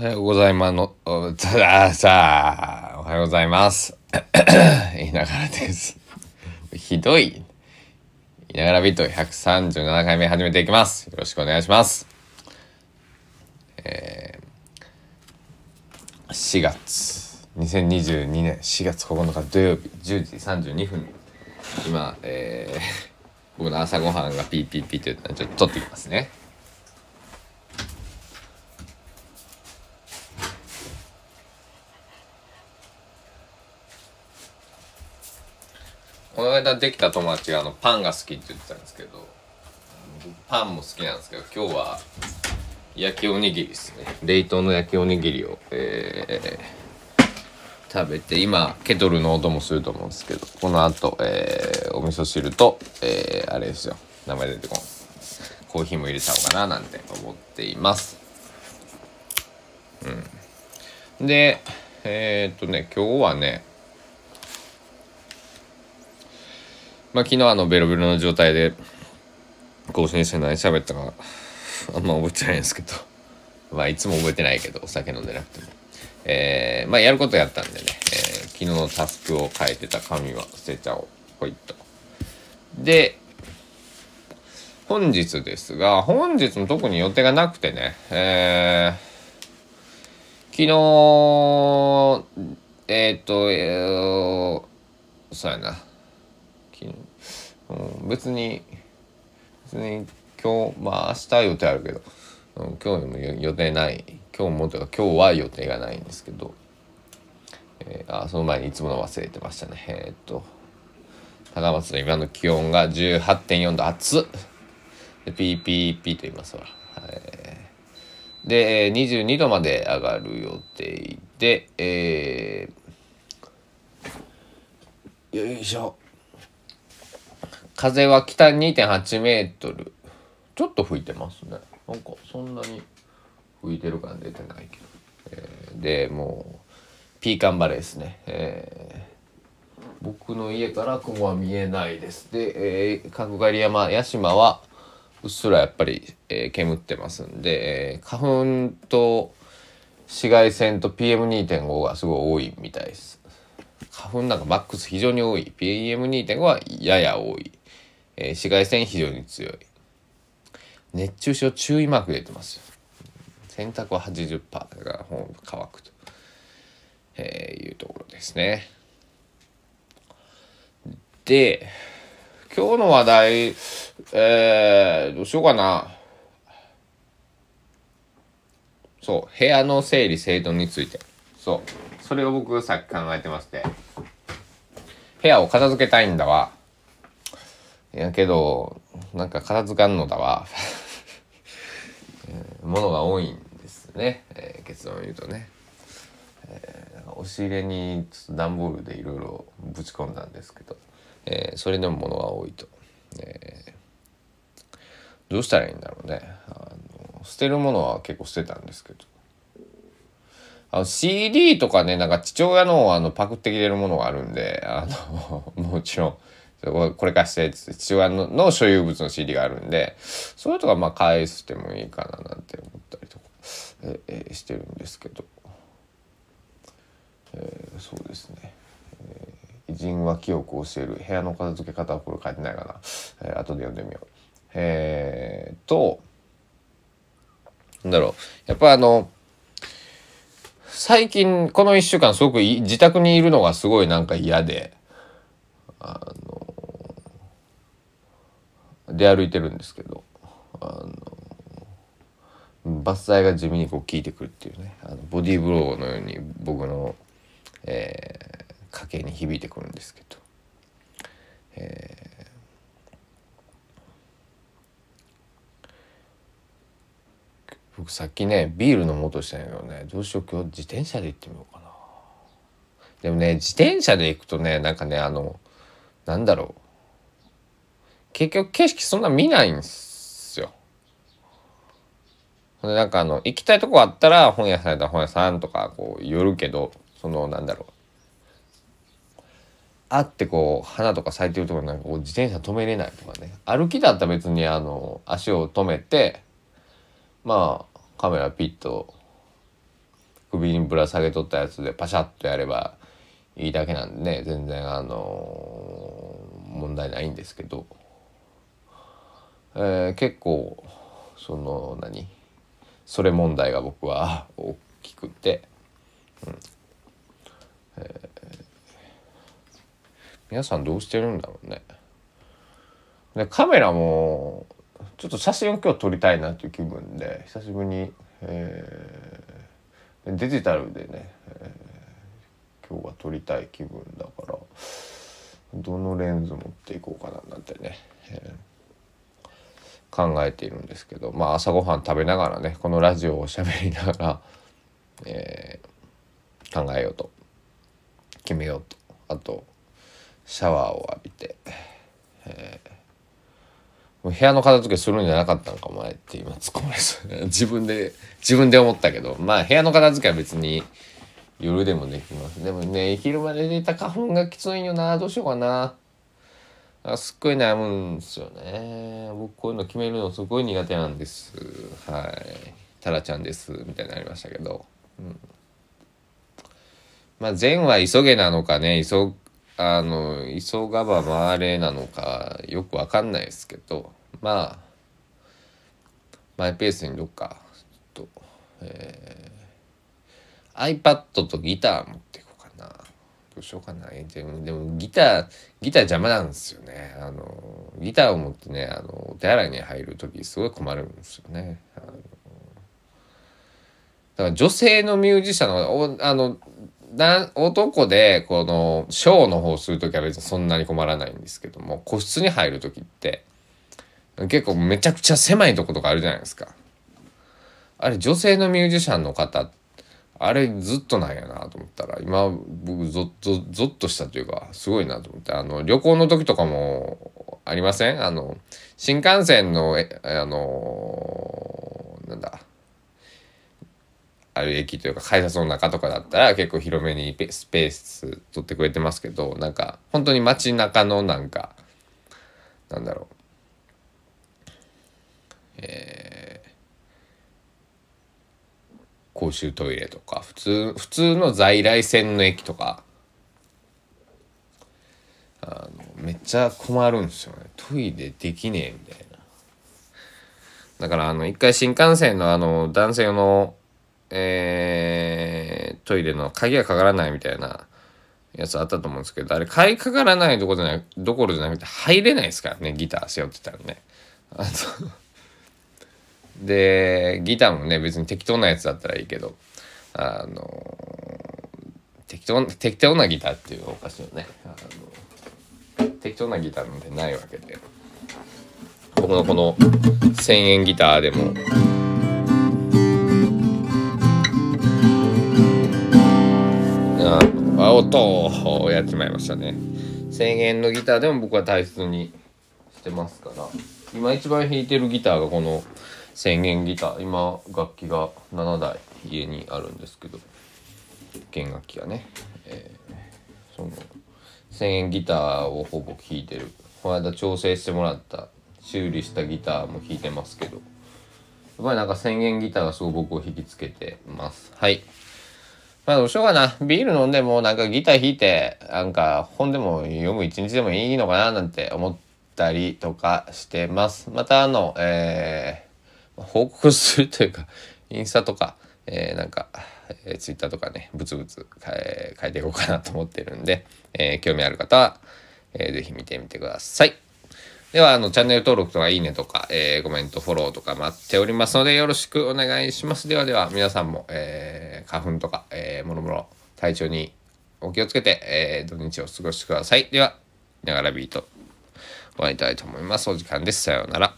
おはようございますの、さあ、さあ、おはようございます。言いながらです。ひどい。言いながらビート137回目始めていきます。よろしくお願いします。えー、4月、2022年4月9日土曜日10時32分。今、えー、僕の朝ごはんがピーピーピーと言ったのでちょっと撮ってきますね。この間できた友達があのパンが好きって言ってたんですけどパンも好きなんですけど今日は焼きおにぎりですね。冷凍の焼きおにぎりを、えー食べて今ケトルの音もすると思うんですけどこの後、えーお味噌汁と、えーあれですよ。名前出てこん。コーヒーも入れちゃおうかななんて思っています。うん。でえっとね今日はねまあ昨日あのベロベロの状態で更新して何喋ったかあんま覚えてないんですけど。まあいつも覚えてないけどお酒飲んでなくても。えーまあやることやったんでね、えー昨日のタスクを変えてた紙は捨てちゃおうほいっと。で本日ですが本日も特に予定がなくてね。えー昨日えーっと、えーそうやな、別に別に今日まあ明日予定あるけど、うん、今日も予定ない。今日もというか今日は予定がないんですけど、えーあその前にいつもの忘れてましたね。えーっと高松の今の気温が18.4度暑っ。でピーピーピーと言いますわ、えーで22度まで上がる予定でえーよいしょ。風は北2.8メートル。ちょっと吹いてますね。なんかそんなに吹いてる感出てないけど、えーでもうピーカンバレーですね、えー僕の家から雲は見えないです。で、えー角刈山屋島はうっすらやっぱり、えー煙ってますんで、えー花粉と紫外線と PM2.5 がすごい多いみたいです。花粉なんかマックス非常に多い。PM2.5 はやや多い、えー紫外線非常に強い。熱中症注意マーク出てますよ。洗濯は80%だからほん乾くと、えーいうところですね。で今日の話題えー、どうしようかな。そう部屋の整理整頓について。そうそれを僕さっき考えてまして。部屋を片付けたいんだわ。やけどなんか片付かんのだわ。えーものが多いんですね、えー結論を言うとね、えー押し入れにちょっと段ボールでいろいろぶち込んだんですけど、えーそれでも物が多いと、えーどうしたらいいんだろうね。あの捨てるものは結構捨てたんですけど。あの CD とかねなんか父親のあのパクってきてるものがあるんであの もちろん。ここれ貸してっつって父親の所有物の CD があるんでそういうとかまあ返してもいいかななんて思ったりとか、ええしてるんですけど、えーそうですね、えー偉人は記憶を教える部屋の片付け方はこれ書いてないかな、えー後で読んでみよう。えー、となんだろう。やっぱあの最近この1週間すごくい自宅にいるのがすごいなんか嫌であの出歩いてるんですけどあの伐採が地味にこう効いてくるっていうねあのボディーブローのように僕の、えー家計に響いてくるんですけど、えー僕さっきねビール飲もうとしたんやけどねどうしよう今日自転車で行ってみようかな。でもね自転車で行くとねなんかねあのなんだろう結局景色そんな見ないんすよ。でなんかあの行きたいとこあったら本屋さんやったら本屋さんとかこう寄るけどそのなんだろう。あってこう花とか咲いてるところなんかこう自転車止めれないとかね。歩きだったら別にあの足を止めてまあカメラピッと首にぶら下げとったやつでパシャッとやればいいだけなんでね。全然あの問題ないんですけど、えー、結構その何？それ問題が僕は 大きくて、うん。えー、皆さんどうしてるんだろうね。でカメラもちょっと写真を今日撮りたいなっていう気分で久しぶりに、えー、デジタルでね、えー、今日は撮りたい気分だからどのレンズ持っていこうかななんてね、えー、考えているんですけどまあ朝ごはん食べながらねこのラジオを喋りながら、えー、考えようと決めようとあとシャワーを浴びて、えー部屋の片付けするんじゃなかったのかもねって今突っ込まれそう自分で自分で思ったけどまあ部屋の片付けは別に夜でもできます。でもね昼まで出た花粉がきついよな。どうしようかな。あすっごい悩むんですよね。僕こういうの決めるのすごい苦手なんです。はい。タラちゃんですみたいになりましたけど、うん、まあ善は急げなのかね。急あの急がば回れなのかよくわかんないですけど。まあマイペースにどっかちょっと、えー、iPad とギター持ってこうしようかなでもでもギターギター邪魔なんですよね。あのギターを持ってねあのお手洗いに入る時すごい困るんですよね。あのだから女性のミュージシャンのおあのな男でこのショーの方する時は別にそんなに困らないんですけども個室に入る時って結構めちゃくちゃ狭いとことかあるじゃないですか。あれ女性のミュージシャンの方あれずっとなんやなと思ったら今僕ゾゾゾッとしたというかすごいなと思って。あの旅行の時とかもありません？あの新幹線のえあのなんだ？ある駅というか改札の中とかだったら結構広めにスペース取ってくれてますけどなんか本当に街中のなんかなんだろうえー、公衆トイレとか普通普通の在来線の駅とか。あのめっちゃ困るんですよね。トイレできねえみたいな。だからあの一回新幹線のあの男性のえー、トイレの鍵がかからないみたいなやつあったと思うんですけど、あれ、鍵かからないどころじゃないどころじゃなくて入れないですからね、ギター背負ってたらね。あので、ギターもね、別に適当なやつだったらいいけど、あの、適当適当なギターっていうおかしいよね。あの適当なギターなんてないわけで。僕のこの1000円ギターでも、あ音をやっちまいましたね1000円のギターでも僕は大切にしてますから今一番弾いてるギターがこの1000円ギター。今楽器が7台家にあるんですけど弦楽器がね、えー、その1000円ギターをほぼ弾いてる。この間調整してもらった修理したギターも弾いてますけど。やっぱりなんか1000円ギターがすごい僕を引きつけてます。はい。まあどうしようかな。ビール飲んでもなんかギター弾いて、なんか本でも読む一日でもいいのかななんて思ったりとかしてます。またあの、えー、報告するというか、インスタとか、えー、なんか、えー、ツイッターとかね、ブツブツ変え変えていこうかなと思ってるんで、えー、興味ある方は、えー、ぜひ見てみてください。では、あの、チャンネル登録とかいいねとか、えー、コメント、フォローとか待っておりますので、よろしくお願いします。ではでは、皆さんも、えー、花粉とか、えー、もろもろ、体調にお気をつけて、えー、土日を過ごしてください。では、ながらビート、終わりたいと思います。お時間です。さようなら。